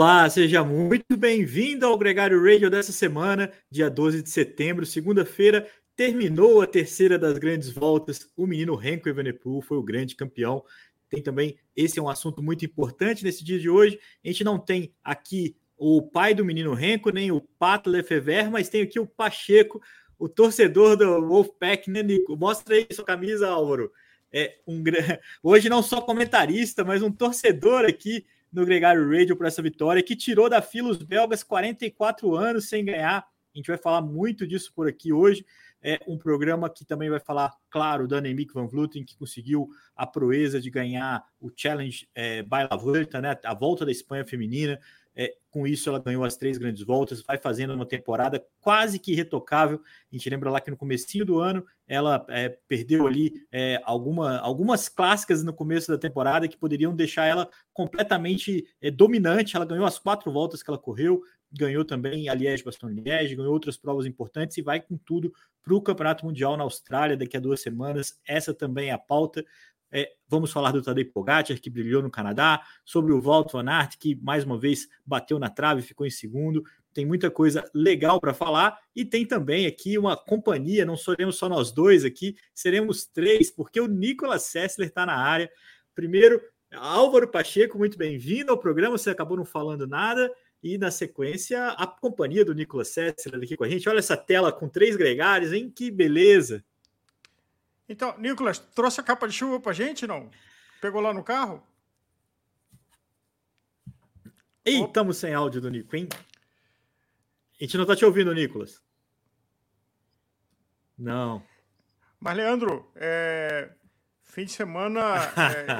Olá, seja muito bem-vindo ao Gregário Radio dessa semana, dia 12 de setembro, segunda-feira. Terminou a terceira das grandes voltas. O menino Renko Evenepoel foi o grande campeão. Tem também, esse é um assunto muito importante nesse dia de hoje. A gente não tem aqui o pai do menino Renko, nem o Pato Lefever, mas tem aqui o Pacheco, o torcedor do Wolfpack, né, Nico? Mostra aí sua camisa, Álvaro. É um hoje não só comentarista, mas um torcedor aqui no Gregário Radio por essa vitória, que tirou da fila os belgas 44 anos sem ganhar. A gente vai falar muito disso por aqui hoje. É um programa que também vai falar, claro, da Annemiek van Vleuten, que conseguiu a proeza de ganhar o Challenge é, by La Vuelta, né, a volta da Espanha feminina. É, com isso, ela ganhou as três grandes voltas, vai fazendo uma temporada quase que retocável. A gente lembra lá que no comecinho do ano ela é, perdeu ali é, alguma, algumas clássicas no começo da temporada que poderiam deixar ela completamente é, dominante. Ela ganhou as quatro voltas que ela correu, ganhou também a Liège Bastogne Liège, ganhou outras provas importantes e vai com tudo para o Campeonato Mundial na Austrália daqui a duas semanas. Essa também é a pauta. É, vamos falar do Tadej Pogacar, que brilhou no Canadá, sobre o Walt Van Aert, que mais uma vez bateu na trave e ficou em segundo. Tem muita coisa legal para falar e tem também aqui uma companhia, não seremos só nós dois aqui, seremos três, porque o Nicolas Sessler está na área. Primeiro, Álvaro Pacheco, muito bem-vindo ao programa, você acabou não falando nada. E na sequência, a companhia do Nicolas Sessler aqui com a gente. Olha essa tela com três gregários, hein? Que beleza! Então, Nicolas, trouxe a capa de chuva pra gente, não? Pegou lá no carro? Ei, estamos sem áudio do Nico, hein? A gente não tá te ouvindo, Nicolas. Não. Mas, Leandro, é... fim de semana,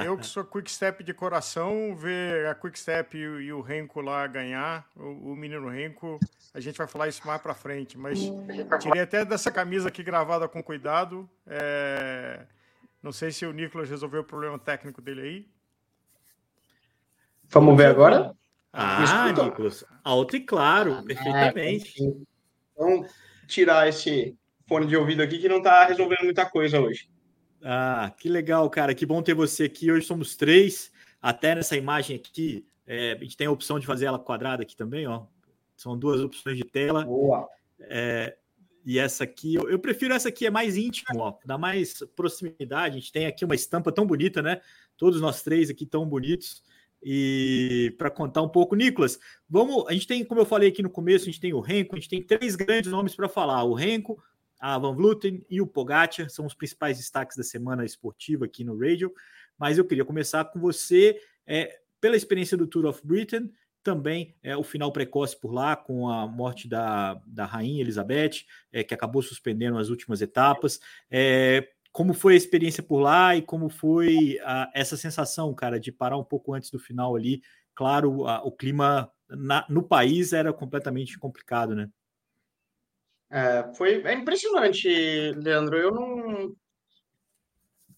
é, eu que sou Quick Step de coração, ver a Quick Step e, e o Renko lá ganhar, o, o menino Renko, a gente vai falar isso mais para frente, mas tirei até dessa camisa aqui gravada com cuidado. É... Não sei se o Nicolas resolveu o problema técnico dele aí. Vamos ver agora? Ah, Nicolas, alto e claro, ah, perfeitamente. então, tirar esse fone de ouvido aqui que não está resolvendo muita coisa hoje. Ah, que legal, cara. Que bom ter você aqui. Hoje somos três. Até nessa imagem aqui, é, a gente tem a opção de fazer ela quadrada aqui também, ó. São duas opções de tela. Boa. É, e essa aqui, eu, eu, prefiro essa aqui, é mais íntimo, ó, dá mais proximidade. A gente tem aqui uma estampa tão bonita, né? Todos nós três aqui tão bonitos. E para contar um pouco, Nicolas, vamos. A gente tem, como eu falei aqui no começo, a gente tem o Renko, a gente tem três grandes nomes para falar: o Renko, a Van Vluten e o Pogacar são os principais destaques da semana esportiva aqui no Radio. Mas eu queria começar com você, é, pela experiência do Tour of Britain também é, o final precoce por lá, com a morte da, da rainha Elizabeth, é, que acabou suspendendo as últimas etapas. É, como foi a experiência por lá e como foi a, essa sensação, cara, de parar um pouco antes do final ali? Claro, a, o clima na, no país era completamente complicado, né? É, foi é impressionante, Leandro. Eu não,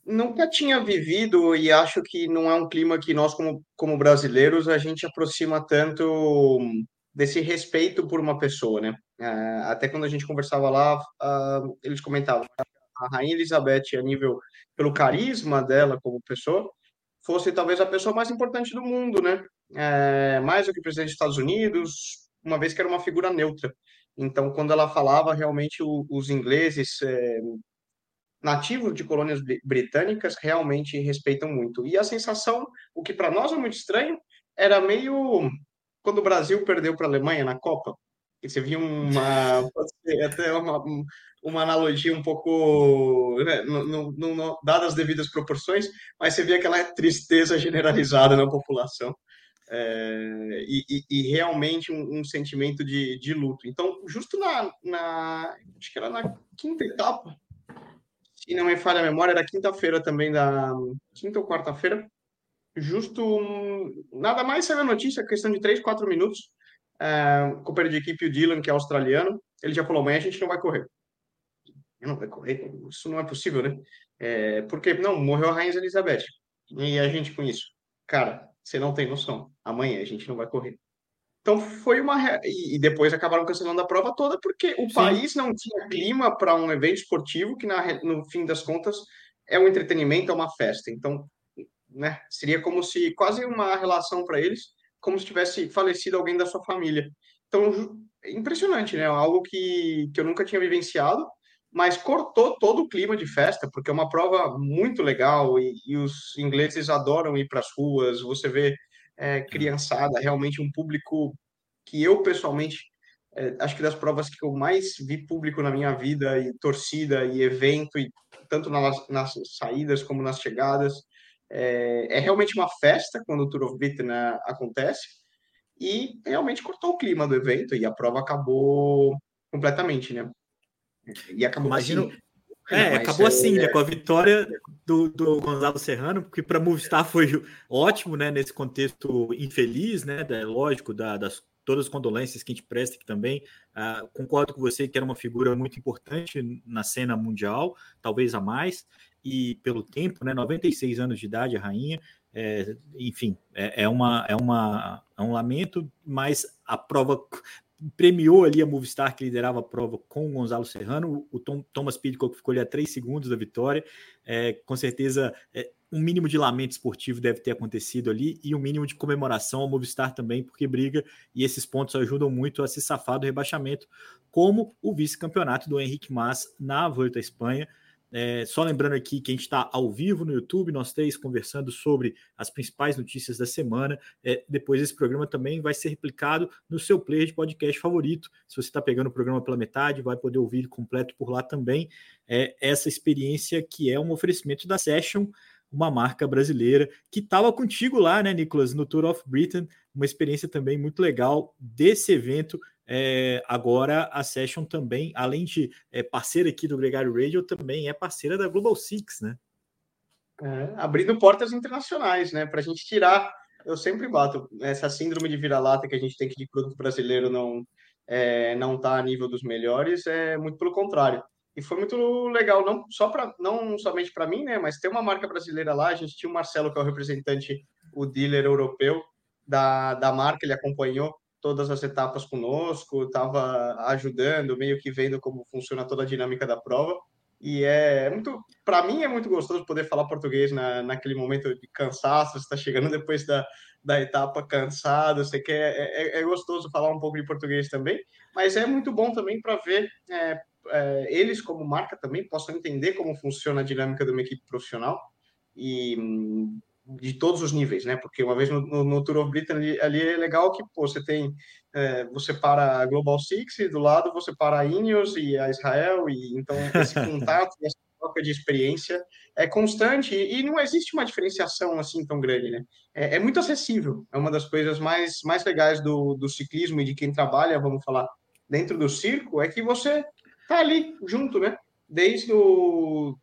nunca tinha vivido e acho que não é um clima que nós, como, como brasileiros, a gente aproxima tanto desse respeito por uma pessoa, né? É, até quando a gente conversava lá, uh, eles comentavam a Rainha Elizabeth, a nível pelo carisma dela como pessoa, fosse talvez a pessoa mais importante do mundo, né? É, mais do que o presidente dos Estados Unidos, uma vez que era uma figura neutra. Então, quando ela falava, realmente o, os ingleses é, nativos de colônias britânicas realmente respeitam muito. E a sensação, o que para nós é muito estranho, era meio quando o Brasil perdeu para a Alemanha na Copa. E você viu uma até uma, uma analogia um pouco né, no, no, no, dadas as devidas proporções, mas você via aquela tristeza generalizada na população. É, e, e, realmente um, um, sentimento de, de luto. Então, justo na, na acho que era na quinta etapa, se não me falha a memória, era quinta-feira também, da quinta ou quarta-feira, justo nada mais saiu a notícia, questão de três, quatro minutos, é, o companheiro de equipe, o Dylan, que é australiano, ele já falou, amanhã a gente não vai correr. Não vai correr? Isso não é possível, né? É, porque, não, morreu a Rainha Elizabeth. E a gente com isso. Cara, você não tem noção. Amanhã a gente não vai correr. Então foi uma. E depois acabaram cancelando a prova toda porque o Sim. país não tinha clima para um evento esportivo que, na, no fim das contas, é um entretenimento, é uma festa. Então, né, seria como se quase uma relação para eles como se tivesse falecido alguém da sua família. Então, é impressionante, né? Algo que, que eu nunca tinha vivenciado, mas cortou todo o clima de festa, porque é uma prova muito legal e, e os ingleses adoram ir para as ruas. Você vê é, criançada, realmente um público que eu pessoalmente é, acho que das provas que eu mais vi público na minha vida e torcida e evento e tanto nas, nas saídas como nas chegadas é, é, realmente uma festa quando o Tour of Britain né, acontece e realmente cortou o clima do evento e a prova acabou completamente, né? E acabou Imagino... assim. É, acabou assim, né? É com a vitória do, do Gonzalo Serrano, porque para Movistar foi ótimo, né? Nesse contexto infeliz, né? Da, lógico, da, das todas as condolências que a gente presta aqui também. Uh, concordo com você que era uma figura muito importante na cena mundial, talvez a mais, e pelo tempo, né? 96 anos de idade, a rainha. É, enfim, é, é, uma, é, uma, é um lamento, mas a prova premiou ali a Movistar, que liderava a prova com o Gonzalo Serrano. O Tom, Thomas Pidcock ficou ali a três segundos da vitória. É, com certeza, é, um mínimo de lamento esportivo deve ter acontecido ali e um mínimo de comemoração ao Movistar também, porque briga e esses pontos ajudam muito a se safar do rebaixamento, como o vice-campeonato do Henrique Mas na Volta à Espanha. É, só lembrando aqui que a gente está ao vivo no YouTube, nós três conversando sobre as principais notícias da semana. É, depois esse programa também vai ser replicado no seu player de podcast favorito. Se você está pegando o programa pela metade, vai poder ouvir completo por lá também. É, essa experiência que é um oferecimento da Session, uma marca brasileira que estava contigo lá, né, Nicolas, no Tour of Britain, uma experiência também muito legal desse evento é, agora a Session também, além de é, parceira aqui do Gregário Radio, também é parceira da Global Six, né? É, abrindo portas internacionais, né? Para a gente tirar, eu sempre bato essa síndrome de vira-lata que a gente tem que de produto brasileiro não é, não tá a nível dos melhores, é muito pelo contrário. E foi muito legal, não só para não somente para mim, né? Mas ter uma marca brasileira lá. A gente tinha o Marcelo que é o representante, o dealer europeu da, da marca, ele acompanhou todas as etapas conosco, estava ajudando, meio que vendo como funciona toda a dinâmica da prova. E é muito, para mim é muito gostoso poder falar português na, naquele momento de cansaço, você está chegando depois da, da etapa cansado, você quer, é, é, é, gostoso falar um pouco de português também, mas é muito bom também para ver é, é, eles como marca também possam entender como funciona a dinâmica de uma equipe profissional e de todos os níveis, né? Porque uma vez no, no, no Tour of Britain ali, ali, é legal que pô, você tem é, você para a Global Six e do lado você para a Ineos e a Israel e então esse contato essa troca de experiência é constante e, e, não existe uma diferenciação assim tão grande, né? É, é, muito acessível, é uma das coisas mais mais legais do, do ciclismo e de quem trabalha, vamos falar dentro do circo, é que você tá ali junto, né? Desde o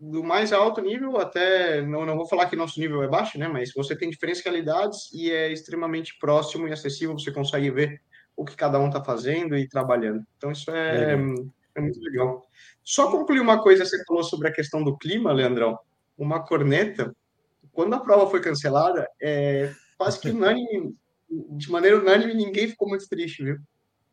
do mais alto nível até não, não vou falar que nosso nível é baixo, né? Mas você tem diferentes realidades e é extremamente próximo e acessível. Você consegue ver o que cada um está fazendo e trabalhando. Então isso é, é, muito legal. Só concluir uma coisa você falou sobre a questão do clima, Leandrão. Uma corneta. Quando a prova foi cancelada, é, quase que unânime, de maneira unânime, ninguém ficou muito triste, viu?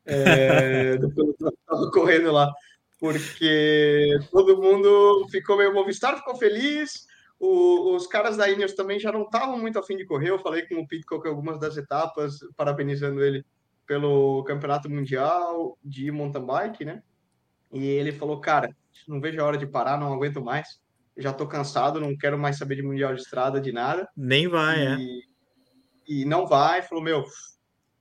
É, do correndo lá porque todo mundo ficou meio Movistar, ficou feliz. O, os caras da Ineos também já não estavam muito afim de correr. Eu falei com o Pitcock algumas das etapas, parabenizando ele pelo Campeonato Mundial de mountain bike, né? E ele falou, cara, não vejo a hora de parar, não aguento mais. Já tô cansado, não quero mais saber de Mundial de Estrada, de nada. Nem vai, e, é. E não vai. Falou, meu,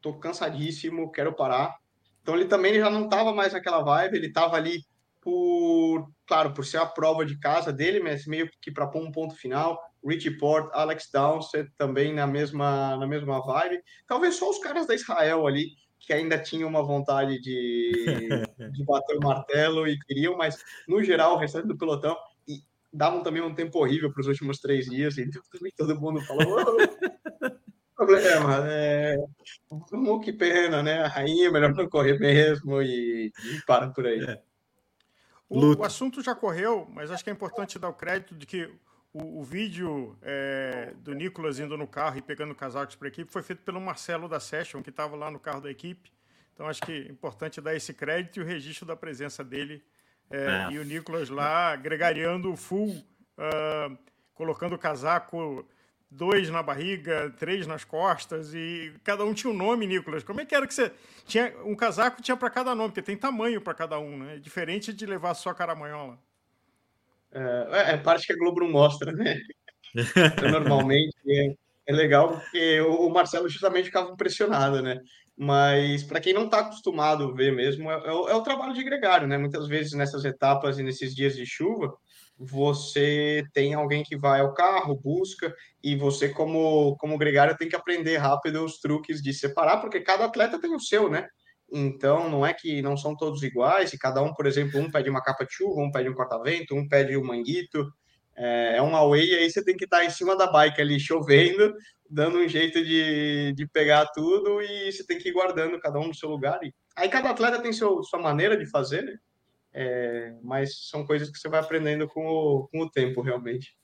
tô cansadíssimo, quero parar. Então ele também já não estava mais naquela vibe, ele estava ali por, claro, por ser a prova de casa dele, mas meio que para pôr um ponto final. Richie Port, Alex Downsett também na mesma, na mesma vibe. Talvez só os caras da Israel ali, que ainda tinham uma vontade de, de bater o martelo e queriam, mas no geral, o restante do pelotão e davam também um tempo horrível para os últimos três dias, então também todo mundo falou. problema, é, que pena, né? A rainha é melhor não correr mesmo e, e para por aí. É. O, o, assunto já correu, mas acho que é importante dar o crédito de que o, o vídeo é, do Nicolas indo no carro e pegando casacos para a equipe foi feito pelo Marcelo da Session, que estava lá no carro da equipe. Então acho que é importante dar esse crédito e o registro da presença dele é, é. e o Nicolas lá gregariando full, uh, colocando o casaco dois na barriga, três nas costas, e cada um tinha um nome, Nicolas. Como é que era que você. Tinha, um casaco tinha para cada nome, porque tem tamanho para cada um, né? É diferente de levar só caramanhola. É, é parte que a Globo não mostra, né? Então, normalmente é, é, legal porque o, o Marcelo justamente ficava impressionado, né? Mas para quem não está acostumado a ver mesmo, é, é, o, é o trabalho de gregário, né? Muitas vezes nessas etapas e nesses dias de chuva, você tem alguém que vai ao carro, busca, e você, como, como gregário, tem que aprender rápido os truques de separar, porque cada atleta tem o seu, né? Então, não é que não são todos iguais, e cada um, por exemplo, um pede uma capa de chuva, um pede um corta-vento, um pede um manguito, é, é um away, e aí você tem que estar em cima da bike ali, chovendo, dando um jeito de, de pegar tudo, e você tem que ir guardando cada um no seu lugar. E aí cada atleta tem seu, sua maneira de fazer, né? É, mas são coisas que você vai aprendendo com o, com o tempo, realmente.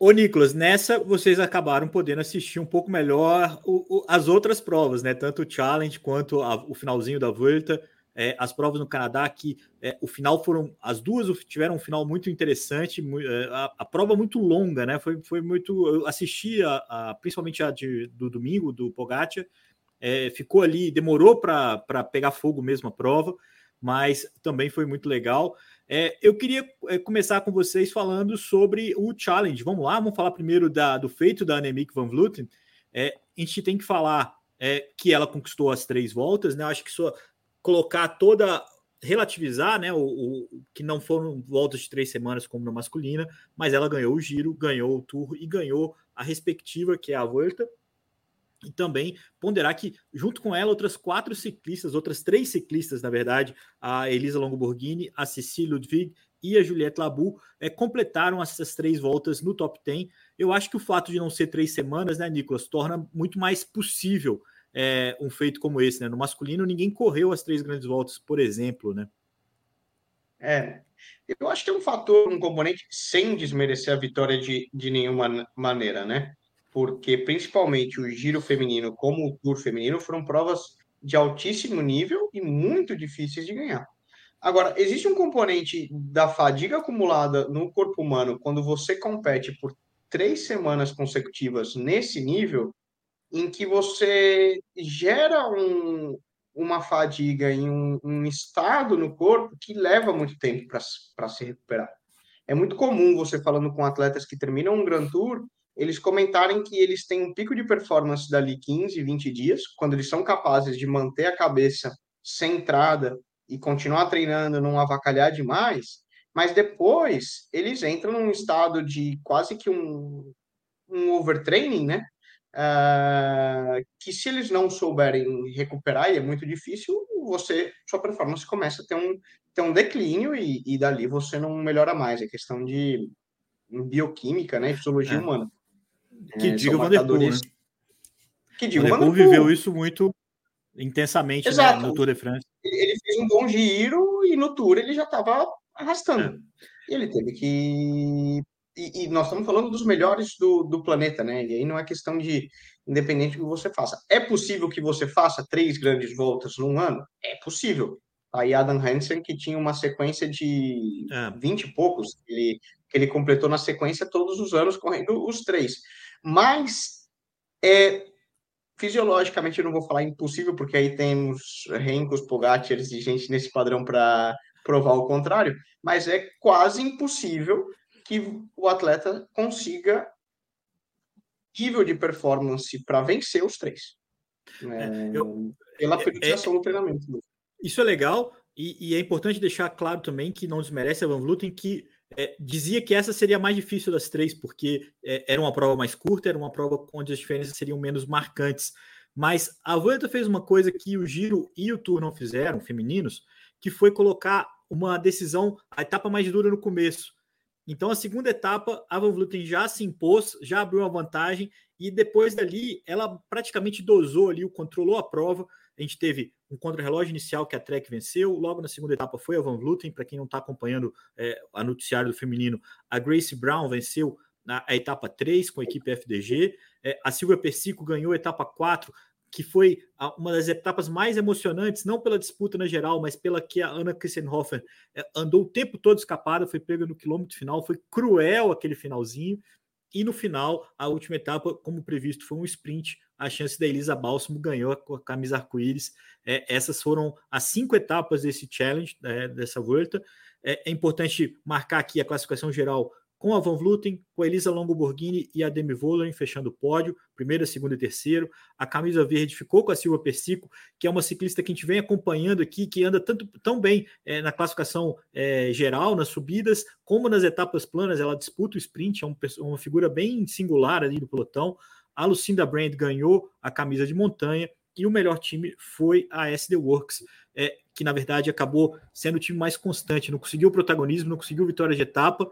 Ô, Nicolas, nessa vocês acabaram podendo assistir um pouco melhor o, o, as outras provas, né? Tanto o Challenge quanto a, o finalzinho da Volta. É, as provas no Canadá, que é, o final foram. As duas tiveram um final muito interessante, é, a, a, prova muito longa, né? Foi, foi muito. Eu assisti a, a principalmente a de, do domingo, do Pogacar, é, ficou ali, demorou para pegar fogo mesmo a prova mas também foi muito legal. É, eu queria é, começar com vocês falando sobre o challenge. Vamos lá, vamos falar primeiro da, do feito da Annemiek van Vleuten. É, a gente tem que falar é, que ela conquistou as três voltas, né? Eu acho que só colocar toda relativizar, né? O, o, que não foram voltas de três semanas como na masculina, mas ela ganhou o giro, ganhou o tour e ganhou a respectiva, que é a volta. E também ponderar que, junto com ela, outras quatro ciclistas, outras três ciclistas, na verdade, a Elisa Longoborghini, a Cecília Ludwig e a Juliette Labu, é, completaram essas três voltas no top 10. Eu acho que o fato de não ser três semanas, né, Nicolas, torna muito mais possível é, um feito como esse. Né? No masculino, ninguém correu as três grandes voltas, por exemplo. Né? É, eu acho que é um fator, um componente, sem desmerecer a vitória de, de nenhuma maneira, né? Porque principalmente o giro feminino como o tour feminino foram provas de altíssimo nível e muito difíceis de ganhar. Agora, existe um componente da fadiga acumulada no corpo humano quando você compete por três semanas consecutivas nesse nível, em que você gera um, uma fadiga em um, um, estado no corpo que leva muito tempo para se recuperar. É muito comum você falando com atletas que terminam um Grand Tour eles comentarem que eles têm um pico de performance dali 15, 20 dias, quando eles são capazes de manter a cabeça centrada e continuar treinando, não avacalhar demais, mas depois eles entram num estado de quase que um, um overtraining, né? Uh, que se eles não souberem recuperar, e é muito difícil, você sua performance começa a ter um, ter um declínio e, e dali você não melhora mais. É questão de bioquímica, né? Fisiologia é. humana. Que é, diga o Vanderpool, né? Que diga o Vanderpool viveu isso muito intensamente né, no Tour de France. Ele fez um bom giro e no Tour ele já estava arrastando. É. E ele teve que... E, e, nós estamos falando dos melhores do, do planeta, né? E aí não é questão de independente do que você faça. É possível que você faça três grandes voltas num ano? É possível. Aí Adam Hansen, que tinha uma sequência de é. 20 e poucos, ele, que ele completou na sequência todos os anos correndo os três. Mas é fisiologicamente eu não vou falar impossível, porque aí temos Rencos, Pogacar e gente nesse padrão para provar o contrário, mas é quase impossível que o atleta consiga nível de performance para vencer os três. É, eu, pela é, periodização é, do treinamento. Isso é legal, e, e, é importante deixar claro também que não desmerece a Van Vluten que é, dizia que essa seria a mais difícil das três, porque é, era uma prova mais curta, era uma prova onde as diferenças seriam menos marcantes. Mas a Vuelta fez uma coisa que o Giro e o Tour não fizeram, femininos, que foi colocar uma decisão, a etapa mais dura no começo. Então, a segunda etapa, a Van Vleuten já se impôs, já abriu uma vantagem, e depois dali, ela praticamente dosou ali, controlou a prova, a gente teve um contra-relógio inicial que a Trek venceu, logo na segunda etapa foi a Van Vluten, para quem não está acompanhando é, a noticiário do feminino, a Grace Brown venceu na a etapa 3 com a equipe FDG, é, a Silvia Persico ganhou a etapa 4, que foi uma das etapas mais emocionantes, não pela disputa na geral, mas pela que a Ana Kissenhofer é, andou o tempo todo escapada, foi pega no quilômetro final, foi cruel aquele finalzinho, E no final, a última etapa, como previsto, foi um sprint. A chance da Elisa Balsamo ganhou com a camisa arco-íris. É, essas foram as cinco etapas desse challenge, é, dessa volta. É, é, importante marcar aqui a classificação geral com a Van Vluten, com a Elisa Longoborghini e a Demi Vollering fechando o pódio, primeiro, segundo e terceiro. A camisa verde ficou com a Silva Persico, que é uma ciclista que a gente vem acompanhando aqui, que anda tanto, tão bem é, na classificação é, geral, nas subidas, como nas etapas planas. Ela disputa o sprint, é um, uma figura bem singular ali do pelotão. A Lucinda Brand ganhou a camisa de montanha e o melhor time foi a SD Works, é, que na verdade acabou sendo o time mais constante, não conseguiu protagonismo, não conseguiu vitória de etapa,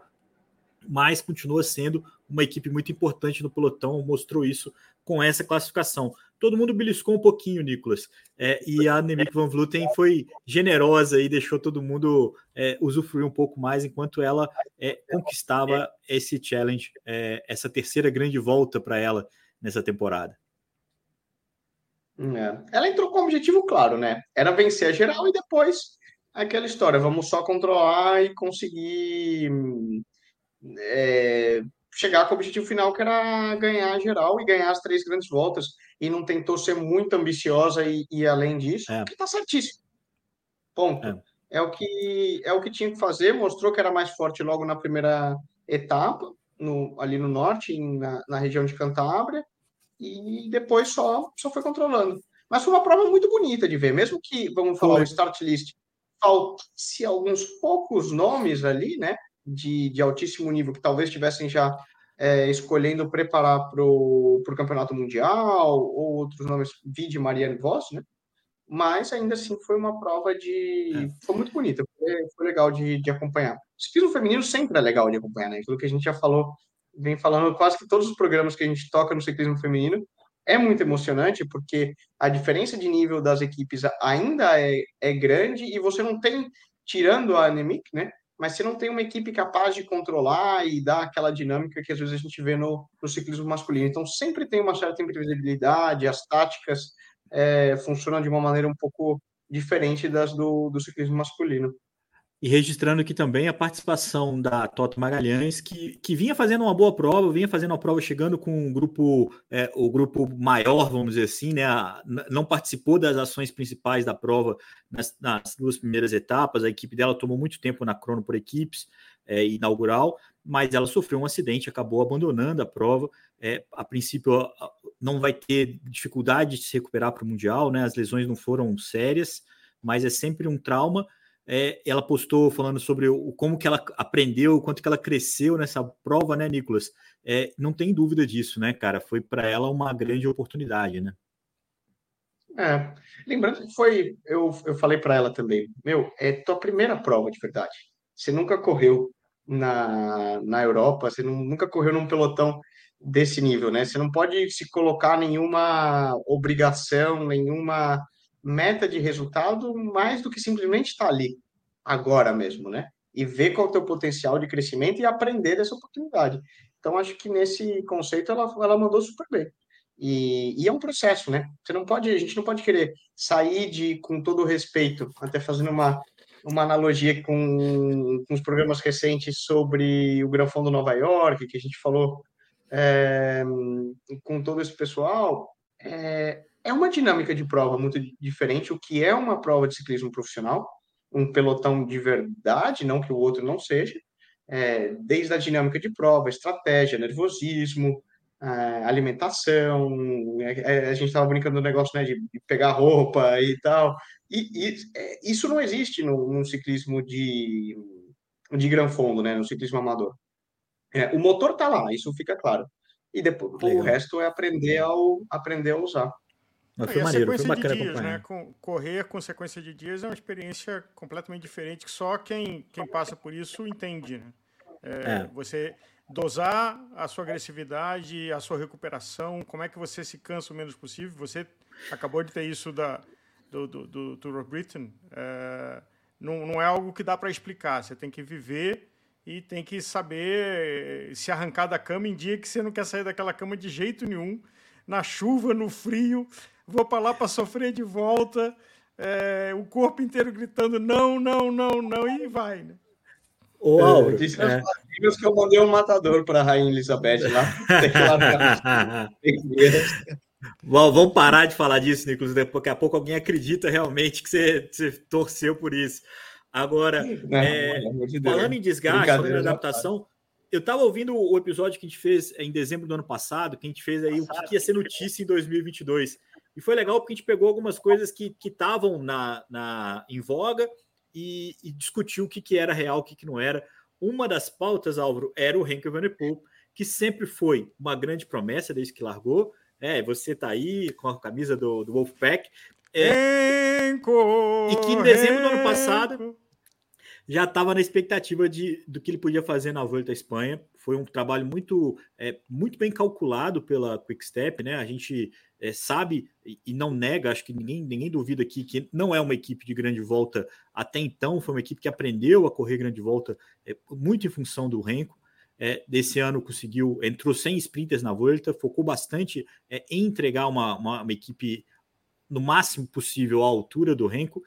mas continua sendo uma equipe muito importante no pelotão, mostrou isso com essa classificação. Todo mundo beliscou um pouquinho, Nicolas, é, e a Nemik Van Vluten foi generosa e deixou todo mundo é, usufruir um pouco mais enquanto ela é, conquistava esse challenge, é, essa terceira grande volta para ela nessa temporada. É. Ela entrou com um objetivo claro, né? Era vencer a geral e depois aquela história, vamos só controlar e conseguir é, chegar com o objetivo final, que era ganhar geral e ganhar as três grandes voltas, e não tentou ser muito ambiciosa e, e além disso, é. que tá certíssimo. Ponto. É. é. o que é o que tinha que fazer, mostrou que era mais forte logo na primeira etapa, no, ali no norte, na, na região de Cantábria, e depois só, só foi controlando. Mas foi uma prova muito bonita de ver, mesmo que, vamos falar, foi. o start list faltasse alguns poucos nomes ali, né? De, de altíssimo nível que talvez estivessem já é, escolhendo preparar para o Campeonato Mundial ou outros nomes, vide Marianne Voss, né? Mas ainda assim foi uma prova de. É. Foi muito bonita, foi, foi legal de, de acompanhar. Ciclismo feminino sempre é legal de acompanhar, né? Aquilo que a gente já falou, vem falando quase que todos os programas que a gente toca no ciclismo feminino, é muito emocionante porque a diferença de nível das equipes ainda é, é grande e você não tem, tirando a Anemic, né? Mas você não tem uma equipe capaz de controlar e dar aquela dinâmica que às vezes a gente vê no, no ciclismo masculino. Então, sempre tem uma certa imprevisibilidade, as táticas é, funcionam de uma maneira um pouco diferente das do, do ciclismo masculino. E registrando aqui também a participação da Toto Magalhães, que, que vinha fazendo uma boa prova, vinha fazendo uma prova chegando com um grupo, é, o grupo maior, vamos dizer assim, né? A, não participou das ações principais da prova nas, nas, duas primeiras etapas. A equipe dela tomou muito tempo na crono por equipes é, inaugural, mas ela sofreu um acidente, acabou abandonando a prova. É, a princípio, não vai ter dificuldade de se recuperar para o Mundial, né? As lesões não foram sérias, mas é sempre um trauma é, ela postou falando sobre o, como que ela aprendeu, o quanto que ela cresceu nessa prova, né, Nicolas? É, não tem dúvida disso, né, cara? Foi para ela uma grande oportunidade, né? É, lembrando que foi, eu, eu falei para ela também, meu, é tua primeira prova de verdade. Você nunca correu na, na Europa, você não, nunca correu num pelotão desse nível, né? Você não pode se colocar nenhuma obrigação, nenhuma meta de resultado mais do que simplesmente estar tá ali, agora mesmo, né? E ver qual é o teu potencial de crescimento e aprender dessa oportunidade. Então, acho que nesse conceito ela, ela mandou super bem. E, e, é um processo, né? Você não pode, a gente não pode querer sair de, com todo respeito, até fazendo uma, uma analogia com, com os programas recentes sobre o Gran Fundo Nova York, que a gente falou é, com todo esse pessoal, é, é uma dinâmica de prova muito diferente. O que é uma prova de ciclismo profissional, um pelotão de verdade, não que o outro não seja, é, desde a dinâmica de prova, estratégia, nervosismo, é, alimentação. É, é, a gente estava brincando do negócio né, de, de, pegar roupa e tal. E, e é, isso não existe no, no, ciclismo de, de gran fundo, né, no ciclismo amador. o motor está lá, isso fica claro. E depois Legal. o resto é aprender, ao, aprender a usar. Mas foi maneiro, foi bacana de dias, né? Com, correr com sequência de dias é uma experiência completamente diferente que só quem, quem passa por isso entende, né? É, é. Você dosar a sua agressividade, a sua recuperação, como é que você se cansa o menos possível. Você acabou de ter isso da, do, do, do Tour of Britain. É, não, não é algo que dá para explicar. Você tem que viver e tem que saber se arrancar da cama em dia que você não quer sair daquela cama de jeito nenhum, na chuva, no frio vou para lá para sofrer de volta, é, o corpo inteiro gritando não, não, não, não, e vai, né? Ô, Auro, é, Menos que eu mandei um matador para a Rainha Elizabeth lá. Vamos parar de falar disso, Nicolas. Daqui a pouco alguém acredita realmente que você, você torceu por isso. Agora, não, é, de falando em desgaste, falando em adaptação, eu estava ouvindo o episódio que a gente fez em dezembro do ano passado, que a gente fez aí o que ia ser notícia em 2022. E foi legal porque a gente pegou algumas coisas que estavam na, na, em voga e, e discutiu o que, que era real, o que, que não era. Uma das pautas, Álvaro, era o Henk Van que sempre foi uma grande promessa desde que largou. É, você tá aí com a camisa do, do Wolfpack. É, Henko, e que em dezembro do ano passado já estava na expectativa de, do que ele podia fazer na Volta à Espanha. Foi um trabalho muito, é, muito bem calculado pela Quickstep, né? A gente é, sabe e não nega, acho que ninguém, ninguém duvida aqui que não é uma equipe de grande volta até então, foi uma equipe que aprendeu a correr grande volta é, muito em função do Renko. É, desse ano conseguiu, entrou sem sprinters na volta, focou bastante é, em entregar uma, uma, uma, equipe no máximo possível à altura do Renko,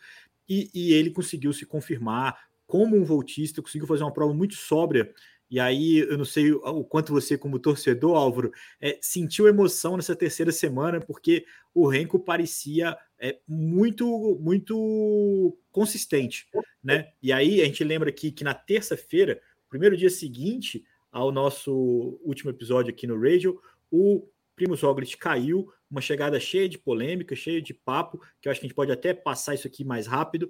e, e ele conseguiu se confirmar como um voltista, conseguiu fazer uma prova muito sóbria e aí, eu não sei o quanto você, como torcedor, Álvaro, é, sentiu emoção nessa terceira semana, porque o Renko parecia é, muito, muito consistente, né? E aí, a gente lembra aqui que na terça-feira, primeiro dia seguinte ao nosso último episódio aqui no Radio, o Primo Roglic caiu, uma chegada cheia de polêmica, cheia de papo, que eu acho que a gente pode até passar isso aqui mais rápido,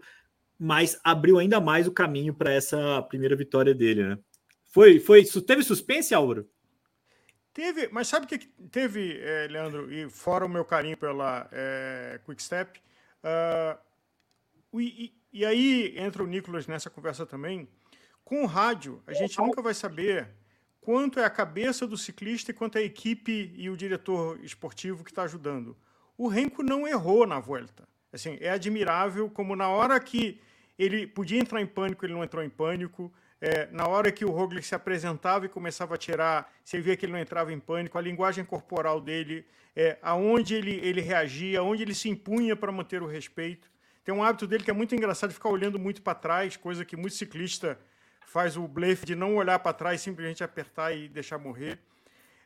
mas abriu ainda mais o caminho para essa primeira vitória dele, né? Foi, foi, teve suspense, Álvaro? Teve, mas sabe o que teve, é, Leandro, e fora o meu carinho pela é, Quickstep, uh, e, e, aí entra o Nicolas nessa conversa também, com o rádio, a gente nunca vai saber quanto é a cabeça do ciclista e quanto é a equipe e o diretor esportivo que está ajudando. O Renko não errou na volta. Assim, é admirável como na hora que ele podia entrar em pânico, ele não entrou em pânico. É, na hora que o Roglic se apresentava e começava a tirar, você via que ele não entrava em pânico, a linguagem corporal dele, é, aonde ele, ele reagia, aonde ele se impunha para manter o respeito. Tem um hábito dele que é muito engraçado, ficar olhando muito para trás, coisa que muito ciclista faz o blefe de não olhar para trás, simplesmente apertar e deixar morrer.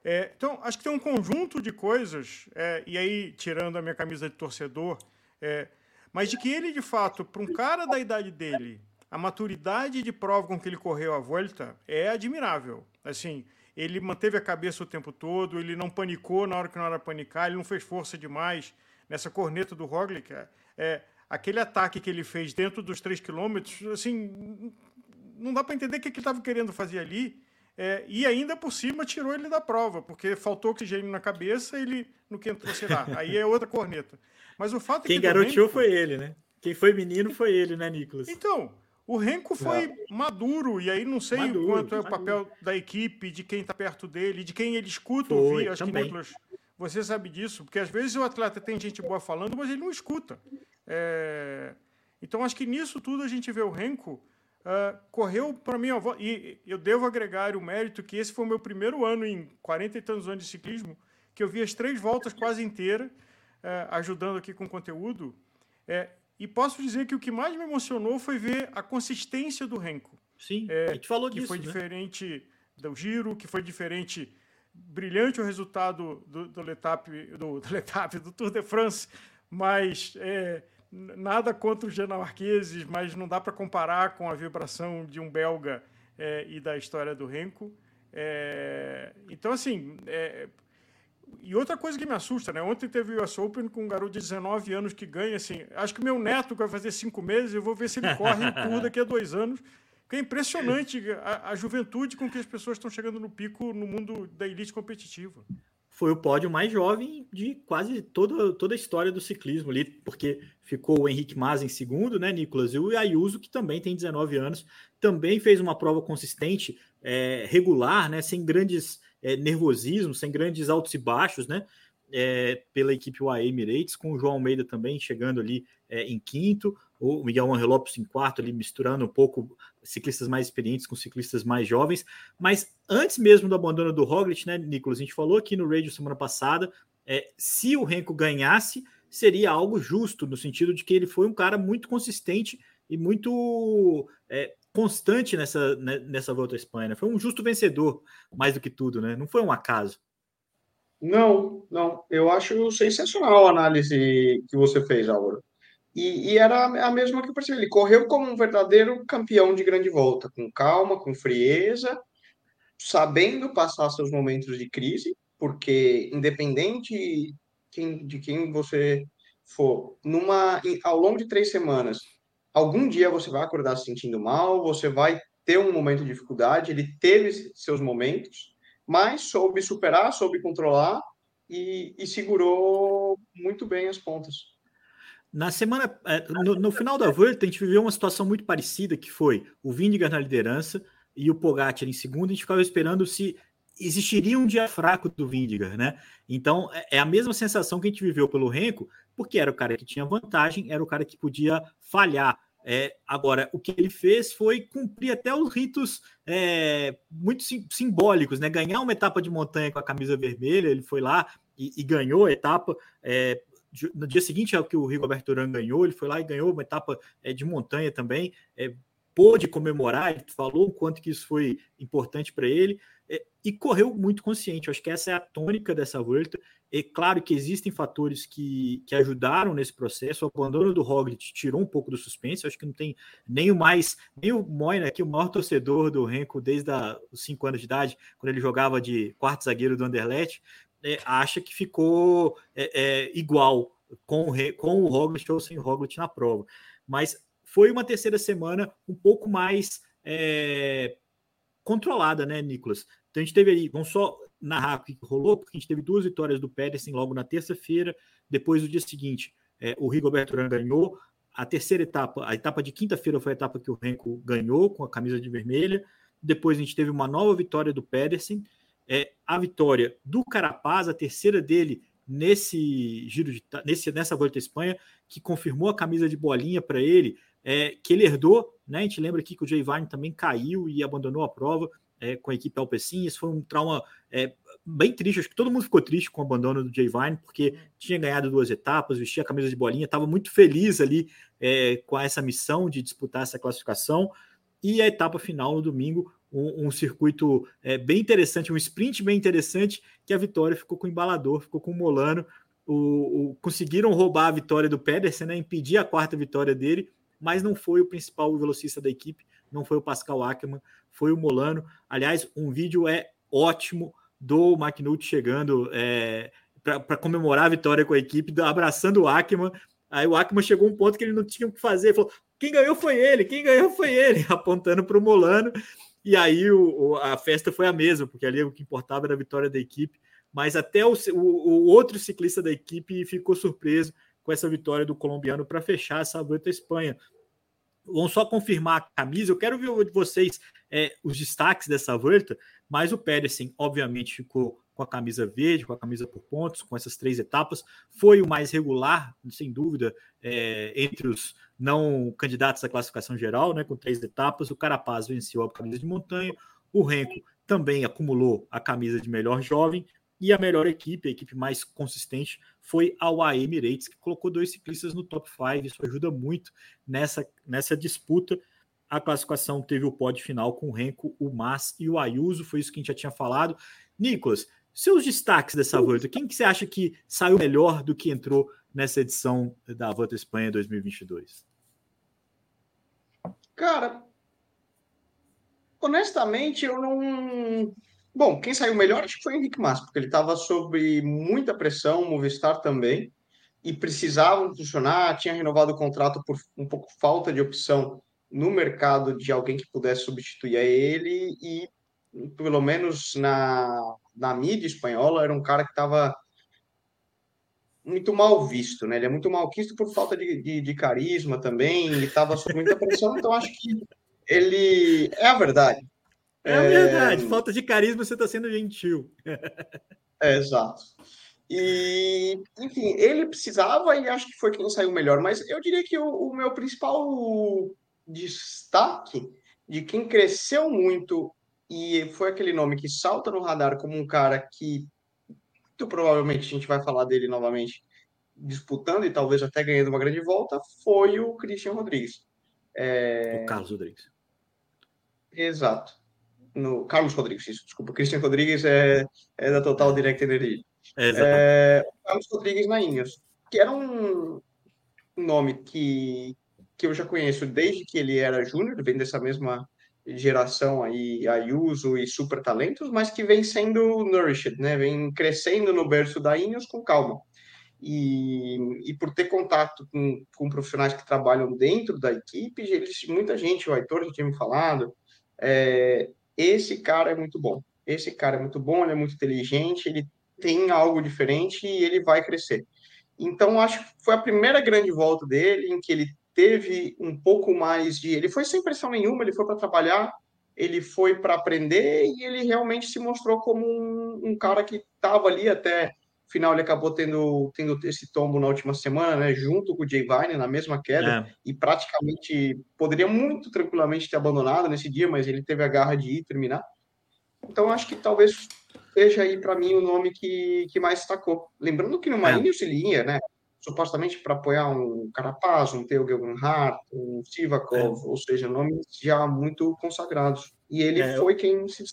É, então, acho que tem um conjunto de coisas, é, e aí, tirando a minha camisa de torcedor, é, mas de que ele, de fato, para um cara da idade dele, a maturidade de prova com que ele correu a volta é admirável. Assim, ele manteve a cabeça o tempo todo, ele não panicou na hora que não era panicar, ele não fez força demais nessa corneta do Roglic. É, é aquele ataque que ele fez dentro dos 3 quilômetros, assim, não dá para entender o que ele estava querendo fazer ali. É, e ainda por cima tirou ele da prova, porque faltou oxigênio na cabeça, ele no que entrou, sei lá. Aí é outra corneta. Mas o fato Quem é que garoteou foi ele, né? Quem foi menino foi ele, né, Nicolas? Então, o Renko foi maduro, e aí não sei maduro, quanto é o papel da equipe, de quem está perto dele, de quem ele escuta foi, ouvir. Acho também. que, Nicolas, você sabe disso, porque às vezes o atleta tem gente boa falando, mas ele não escuta. É... Então, acho que nisso tudo a gente vê o Renko uh, correu para mim, e eu devo agregar o mérito que esse foi o meu primeiro ano em 40 e tantos anos de ciclismo, que eu vi as três voltas quase inteiras, uh, ajudando aqui com conteúdo. É, e posso dizer que o que mais me emocionou foi ver a consistência do Renko. Sim, é, a gente falou que disso. foi né? diferente do Giro, que foi diferente, brilhante o resultado do, do Letap, do, do, Letap, do Tour de France, mas é, nada contra os dinamarqueses, mas não dá para comparar com a vibração de um belga é, e da história do Renko. É, então, assim, é, e outra coisa que me assusta, né? Ontem teve o US Open com um garoto de 19 anos que ganha, assim. Acho que meu neto vai fazer cinco meses, eu vou ver se ele corre em tudo daqui a dois anos. Porque é impressionante a, a juventude com que as pessoas estão chegando no pico no mundo da elite competitiva. Foi o pódio mais jovem de quase toda, toda a história do ciclismo ali, porque ficou o Henrique Mas em segundo, né, Nicolas? E o Ayuso, que também tem 19 anos, também fez uma prova consistente, é, regular, né, sem grandes é, nervosismo, sem grandes altos e baixos, né? É, pela equipe UAE Emirates, com o João Almeida também chegando ali é, em quinto, o Miguel Angel Lopes em quarto, ali misturando um pouco ciclistas mais experientes com ciclistas mais jovens. Mas antes mesmo do abandono do Roglic, né, Nicolas? A gente falou aqui no radio semana passada, é, se o Renko ganhasse, seria algo justo, no sentido de que ele foi um cara muito consistente e muito é, constante nessa, né, nessa volta à Espanha. Né? Foi um justo vencedor, mais do que tudo, né? Não foi um acaso. Não, não. Eu acho sensacional a análise que você fez, Álvaro. E, e, era a mesma que eu percebi. Ele correu como um verdadeiro campeão de grande volta, com calma, com frieza, sabendo passar seus momentos de crise, porque independente de quem você for, numa, ao longo de três semanas, algum dia você vai acordar se sentindo mal, você vai ter um momento de dificuldade. Ele teve seus momentos, mas soube superar, soube controlar e, e segurou muito bem as pontas. Na semana, é, no, no, final da Volta, a gente viveu uma situação muito parecida, que foi o Vindigar na liderança e o Pogacar em segundo. A gente ficava esperando se existiria um dia fraco do Vindigar, né? Então, é, é a mesma sensação que a gente viveu pelo Renko, porque era o cara que tinha vantagem, era o cara que podia falhar. É, agora, o que ele fez foi cumprir até os ritos é, muito sim, simbólicos, né? Ganhar uma etapa de montanha com a camisa vermelha, ele foi lá e, e ganhou a etapa. É, no dia seguinte ao que o Rigoberto Urán ganhou, ele foi lá e ganhou uma etapa é, de montanha também, é, pôde comemorar, ele falou o quanto que isso foi importante para ele, e correu muito consciente. Eu acho que essa é a tônica dessa volta. É claro que existem fatores que, que ajudaram nesse processo. O abandono do Roglic tirou um pouco do suspense. Eu acho que não tem nem o mais, nem o Moina, aqui, o maior torcedor do Renko desde a, os cinco anos de idade, quando ele jogava de quarto zagueiro do Anderlecht, é, acha que ficou é, é, igual com, com o Roglic ou sem o Roglic na prova. Mas foi uma terceira semana um pouco mais é, controlada, né, Nicolas? Então a gente teve aí, vamos só narrar o que rolou, porque a gente teve duas vitórias do Pedersen logo na terça-feira, depois do dia seguinte, é, o Rigoberto Urán ganhou, a terceira etapa, a etapa de quinta-feira foi a etapa que o Renko ganhou com a camisa de vermelha, depois a gente teve uma nova vitória do Pedersen, é, a vitória do Carapaz, a terceira dele nesse giro de, nesse, nessa volta à Espanha, que confirmou a camisa de bolinha para ele, é, que ele herdou, né? A gente lembra aqui que o Jay Vine também caiu e abandonou a prova é, com a equipe Alpecin. Isso foi um trauma é, bem triste. Acho que todo mundo ficou triste com o abandono do Jay Vine, porque tinha ganhado duas etapas, vestia a camisa de bolinha, estava muito feliz ali é, com essa missão de disputar essa classificação. E a etapa final no domingo, um, um circuito é, bem interessante, um sprint bem interessante, que a vitória ficou com o embalador, ficou com o Molano. O, o, conseguiram roubar a vitória do Pedersen, né, impedir a quarta vitória dele, mas não foi o principal velocista da equipe, não foi o Pascal Ackermann, foi o Molano. Aliás, um vídeo é ótimo do McNulty chegando é, para comemorar a vitória com a equipe, abraçando o Ackermann. Aí o Ackermann chegou a um ponto que ele não tinha o que fazer, falou: quem ganhou foi ele, quem ganhou foi ele, apontando para o Molano. E aí o, a festa foi a mesma, porque ali o que importava era a vitória da equipe. Mas até o, o, o outro ciclista da equipe ficou surpreso com essa vitória do colombiano para fechar essa volta à Espanha. Vamos só confirmar a camisa. Eu quero ver de vocês é, os destaques dessa volta, mas o Pedersen, obviamente, ficou com a camisa verde, com a camisa por pontos, com essas três etapas. Foi o mais regular, sem dúvida, é, entre os não candidatos à classificação geral, né, com três etapas. O Carapaz venceu a camisa de montanha. O Renko também acumulou a camisa de melhor jovem. E a melhor equipe, a equipe mais consistente, foi a UAE Emirates, que colocou dois ciclistas no top 5. Isso ajuda muito nessa, nessa disputa. A classificação teve o pódio final com o Renko, o Mas e o Ayuso. Foi isso que a gente já tinha falado. Nicolas, seus destaques dessa volta, quem que você acha que saiu melhor do que entrou nessa edição da Volta Espanha 2022? Cara, honestamente, eu não Bom, quem saiu melhor acho que foi o Henrique Massa, porque ele estava sob muita pressão, o Movistar também, e precisavam funcionar, tinha renovado o contrato por um pouco falta de opção no mercado de alguém que pudesse substituir a ele, e pelo menos na, na mídia espanhola era um cara que estava muito mal visto, né? Ele é muito mal visto por falta de, de, de carisma também, e estava sob muita pressão, então acho que ele é a verdade. É, é verdade, falta de carisma, você está sendo gentil. É, exato. E, enfim, ele precisava e acho que foi quem saiu melhor, mas eu diria que o, o meu principal destaque de quem cresceu muito e foi aquele nome que salta no radar como um cara que muito provavelmente a gente vai falar dele novamente disputando e talvez até ganhando uma grande volta, foi o Christian Rodrigues. É... O Carlos Rodrigues. Exato. No Carlos Rodrigues, isso, desculpa. O Christian Rodrigues é, é da Total Direct Energy. É, é, Carlos Rodrigues na Ineos, que era um nome que, que eu já conheço desde que ele era júnior, vem dessa mesma geração aí, Ayuso e super talentos, mas que vem sendo nourished, né? Vem crescendo no berço da Ineos com calma. E, e por ter contato com, com profissionais que trabalham dentro da equipe, eles, muita gente, o Aitor já tinha me falado, é, esse cara é muito bom. Esse cara é muito bom, ele é muito inteligente, ele tem algo diferente e ele vai crescer. Então, acho que foi a primeira grande volta dele, em que ele teve um pouco mais de. Ele foi sem pressão nenhuma, ele foi para trabalhar, ele foi para aprender e ele realmente se mostrou como um, um cara que estava ali até final ele acabou tendo, tendo esse tombo na última semana, né, junto com o Jay Vine na mesma queda, é. e praticamente poderia muito tranquilamente ter abandonado nesse dia, mas ele teve a garra de ir terminar. Então acho que talvez seja aí para mim o nome que, que mais destacou. Lembrando que no Marinho é. se linha, né, supostamente para apoiar um Carapaz, um Theo Gegenhardt, um Sivakov, é. ou seja, nomes já muito consagrados. E ele é. foi quem se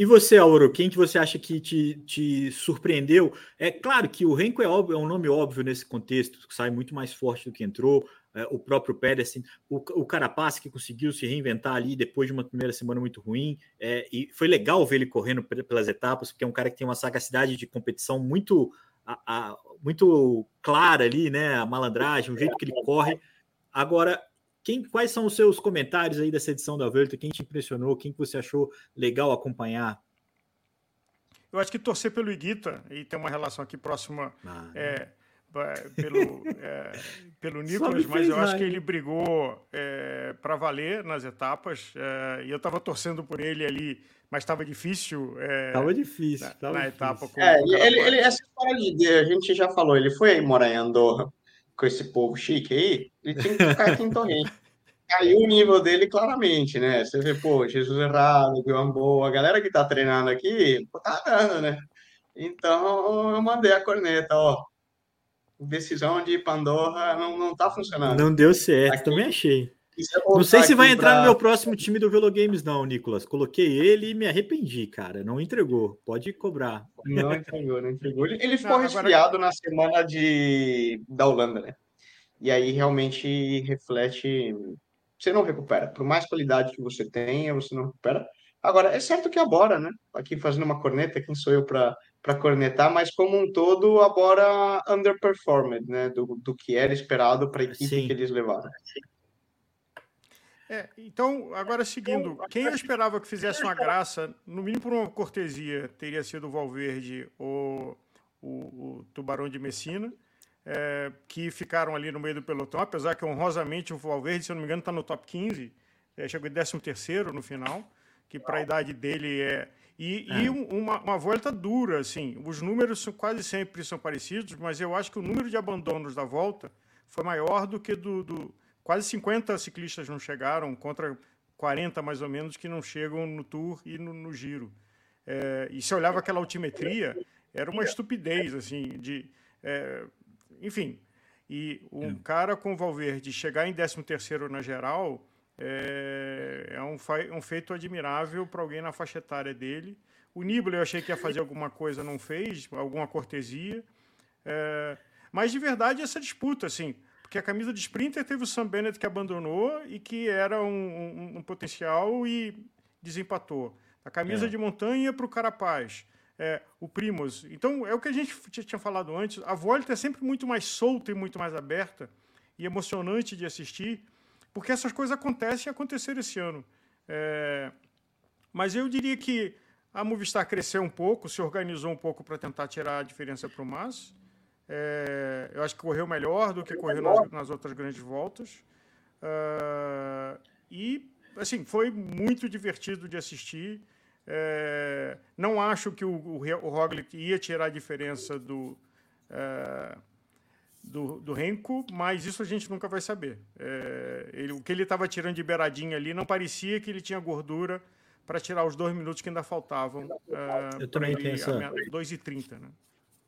e você, Auro, quem que você acha que te, te surpreendeu? É claro que o Renko é, óbvio, é um nome óbvio nesse contexto, sai muito mais forte do que entrou. É, o próprio Pedersen, o, o Carapaz que conseguiu se reinventar ali depois de uma primeira semana muito ruim. É, e foi legal ver ele correndo pelas etapas, porque é um cara que tem uma sagacidade de competição muito, a, a, muito clara ali, né? A malandragem, o jeito que ele corre. Agora, quem, quais são os seus comentários aí dessa edição da Vuelta? Quem te impressionou? Quem que você achou legal acompanhar? Eu acho que torcer pelo Iguita e ter uma relação aqui próxima ah. é, pelo, é, pelo Nicolas, mas eu acho que ele brigou é, para valer nas etapas é, e eu estava torcendo por ele ali, mas estava difícil. Estava é, difícil. Na, tava na difícil. etapa. Com é, ele, ele, essa história de, a gente já falou, ele foi aí morar em Andorra com esse povo chique aí, ele tem que ficar aqui em Torrente. Caiu o nível dele claramente, né? Você vê, pô, Jesus Errado, Guambo, a galera que tá treinando aqui, pô, tá dando, né? Então, eu mandei a corneta, ó. Decisão de Pandora não, não tá funcionando. Não deu certo, aqui, também achei. Não sei se vai entrar pra... no meu próximo time do Velo Games, não, Nicolas. Coloquei ele e me arrependi, cara. Não entregou. Pode cobrar. Não entregou, não entregou. Ele, ele ficou não, resfriado agora... na semana de... da Holanda, né? E aí realmente reflete. Você não recupera. Por mais qualidade que você tenha, você não recupera. Agora, é certo que a Bora, né? Aqui fazendo uma corneta, quem sou eu para cornetar, mas como um todo, a Bora underperformed, né? Do, do que era esperado para a equipe Sim. que eles levaram. É, então, agora seguindo, quem eu esperava que fizesse uma graça, no mínimo por uma cortesia, teria sido o Valverde ou o, o Tubarão de Messina, é, que ficaram ali no meio do pelotão, apesar que honrosamente o Valverde, se eu não me engano, está no top 15, é, chegou em 13 no final, que para a idade dele é. E, é. e uma, uma volta dura, assim. Os números são, quase sempre são parecidos, mas eu acho que o número de abandonos da volta foi maior do que do, do quase 50 ciclistas não chegaram, contra 40 mais ou menos que não chegam no Tour e no, no Giro. É, e se olhava aquela altimetria, era uma estupidez, assim, de... É, enfim, e um é. cara com o Valverde chegar em 13º na geral é, é um, um feito admirável para alguém na faixa etária dele. O Nibali eu achei que ia fazer alguma coisa, não fez, alguma cortesia. É, mas de verdade essa disputa, assim, porque a camisa de sprinter teve o Sam Bennett que abandonou e que era um, um, um potencial e desempatou. A camisa é. de montanha para o Carapaz. É, o Primos. Então, é o que a gente tinha falado antes. A Volta é sempre muito mais solta e muito mais aberta e emocionante de assistir, porque essas coisas acontecem e aconteceram esse ano. É, mas eu diria que a Movistar cresceu um pouco, se organizou um pouco para tentar tirar a diferença para o Mas. É, eu acho que correu melhor do que correu nas, nas outras grandes voltas. Uh, e, assim, foi muito divertido de assistir. É, não acho que o, o, o Roglic ia tirar a diferença do, é, do, do Renko, mas isso a gente nunca vai saber. É, ele, o que ele estava tirando de beiradinha ali não parecia que ele tinha gordura para tirar os dois minutos que ainda faltavam. Eu também tenho essa... 2 e 30, né?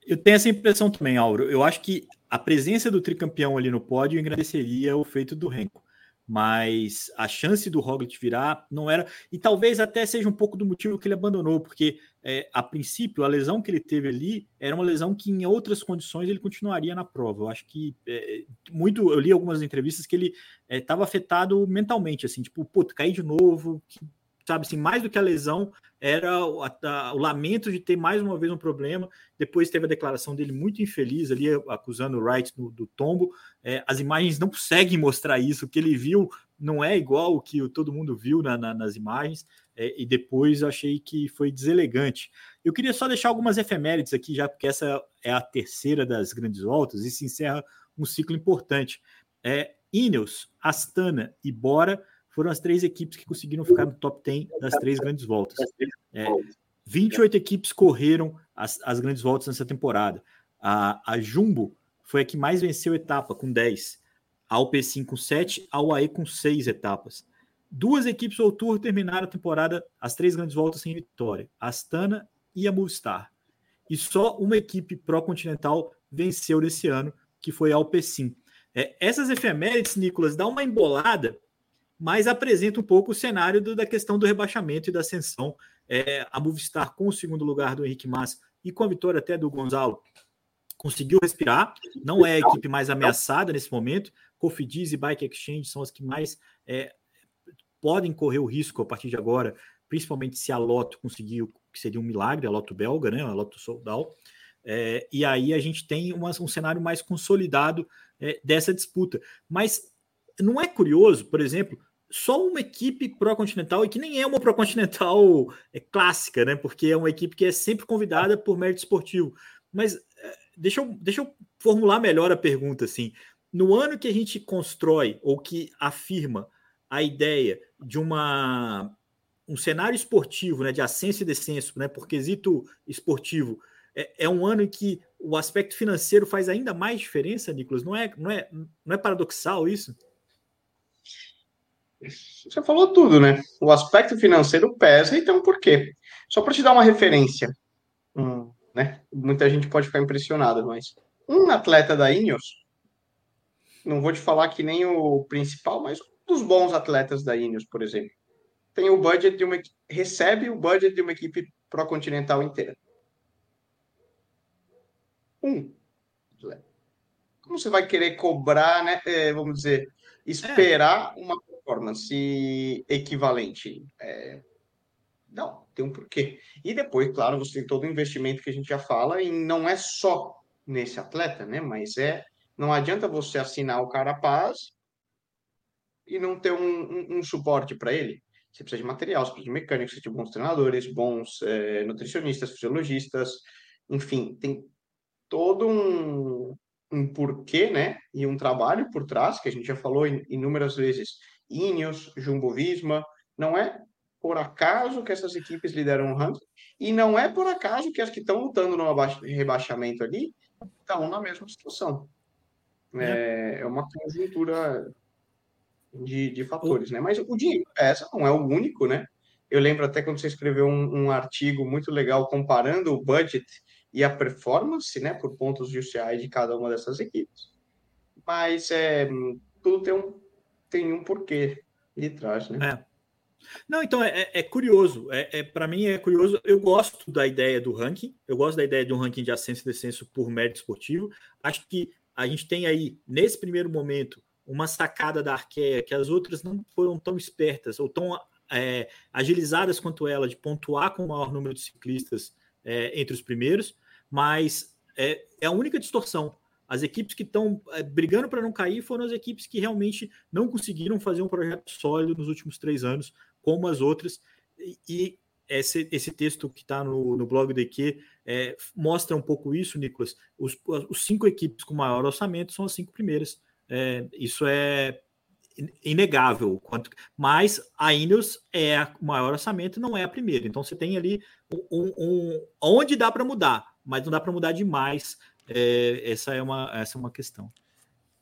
Eu tenho essa impressão também, Auro. Eu acho que a presença do tricampeão ali no pódio engrandeceria o feito do Renko. mas a chance do Roglic virar não era, e talvez até seja um pouco do motivo que ele abandonou, porque é, a princípio a lesão que ele teve ali era uma lesão que em outras condições ele continuaria na prova. Eu acho que é, muito, eu li algumas entrevistas que ele estava é, afetado mentalmente, assim, tipo, puta, cair de novo, que sabe assim, mais do que a lesão, era o, a, o, lamento de ter mais uma vez um problema. Depois teve a declaração dele muito infeliz ali, acusando o Wright do, do tombo. É, as imagens não conseguem mostrar isso, o que ele viu não é igual o que todo mundo viu na, na, nas imagens, é, e depois achei que foi deselegante. Eu queria só deixar algumas efemérides aqui, já porque essa é a terceira das grandes voltas, e se encerra um ciclo importante. É, Ineos, Astana e Bora foram as três equipes que conseguiram ficar no top 10 das três grandes voltas. É, 28 equipes correram as, as grandes voltas nessa temporada. A, a Jumbo foi a que mais venceu etapa, com 10. A UP5 com 7, a UAE com 6 etapas. Duas equipes do Tour terminaram a temporada, as três grandes voltas sem vitória, a Astana e a Movistar. E só uma equipe pró-continental venceu nesse ano, que foi a UP5. É, essas efemérides, Nicolas, dá uma embolada mas apresenta um pouco o cenário do, da questão do rebaixamento e da ascensão. É, a Movistar, com o segundo lugar do Henrique Massa e com a vitória até do Gonzalo, conseguiu respirar, não é a equipe mais ameaçada nesse momento. Cofidis e Bike Exchange são as que mais é, podem correr o risco a partir de agora, principalmente se a Loto conseguiu, que seria um milagre, a Loto belga, né, a Loto Soldal. É, e aí a gente tem uma, um cenário mais consolidado é, dessa disputa. Mas não é curioso, por exemplo, só uma equipe pró-continental e que nem é uma pró-continental é, clássica, né? Porque é uma equipe que é sempre convidada por mérito esportivo. Mas é, deixa eu, deixa eu formular melhor a pergunta assim. No ano que a gente constrói ou que afirma a ideia de uma um cenário esportivo, né, de ascenso e descenso, né, por quesito esportivo, é, é um ano em que o aspecto financeiro faz ainda mais diferença, Nicolas? Não é, não é, não é paradoxal isso? Você falou tudo, né? O aspecto financeiro pesa, então por quê? Só para te dar uma referência, hum, né? Muita gente pode ficar impressionada, mas um atleta da Ineos, não vou te falar que nem o principal, mas um dos bons atletas da Ineos, por exemplo, tem o budget de uma recebe o budget de uma equipe pró-continental inteira. Um. Como você vai querer cobrar, né? É, vamos dizer, esperar é. uma performance equivalente? É, não, tem um porquê. E depois, claro, você tem todo o investimento que a gente já fala, e não é só nesse atleta, né? Mas é. Não adianta você assinar o Carapaz e não ter um, um, um suporte para ele. Você precisa de material, você precisa de mecânicos, você precisa de bons treinadores, bons é, nutricionistas, fisiologistas, enfim, tem todo um, um porquê, né? E um trabalho por trás, que a gente já falou inúmeras vezes Ineos, Jumbo Visma. Não é por acaso que essas equipes lideram o ranking e não é por acaso que as que estão lutando no rebaixamento ali estão na mesma situação. É, é uma conjuntura de, de fatores, né? Mas o dinheiro essa não é o único, né? Eu lembro até quando você escreveu um, um artigo muito legal comparando o budget e a performance, né, por pontos UCI de cada uma dessas equipes. Mas é, tudo tem um tem um porquê de trás, né? É. Não, então é, é, é curioso. É, é para mim é curioso. Eu gosto da ideia do ranking. Eu gosto da ideia de um ranking de ascenso e descenso por mérito esportivo. Acho que a gente tem aí nesse primeiro momento uma sacada da Arqueia que as outras não foram tão espertas ou tão é, agilizadas quanto ela de pontuar com o maior número de ciclistas é, entre os primeiros, mas é, é a única distorção. As equipes que estão é, brigando para não cair foram as equipes que realmente não conseguiram fazer um projeto sólido nos últimos três anos, como as outras. E, e esse, esse texto que está no, no blog do EQ é, mostra um pouco isso, Nicolas. Os, os, cinco equipes com maior orçamento são as cinco primeiras. É, isso é inegável. Quanto, mas a Ineos é o maior orçamento, não é a primeira. Então você tem ali um, um onde dá para mudar, mas não dá para mudar demais é, essa, é uma, essa é uma questão.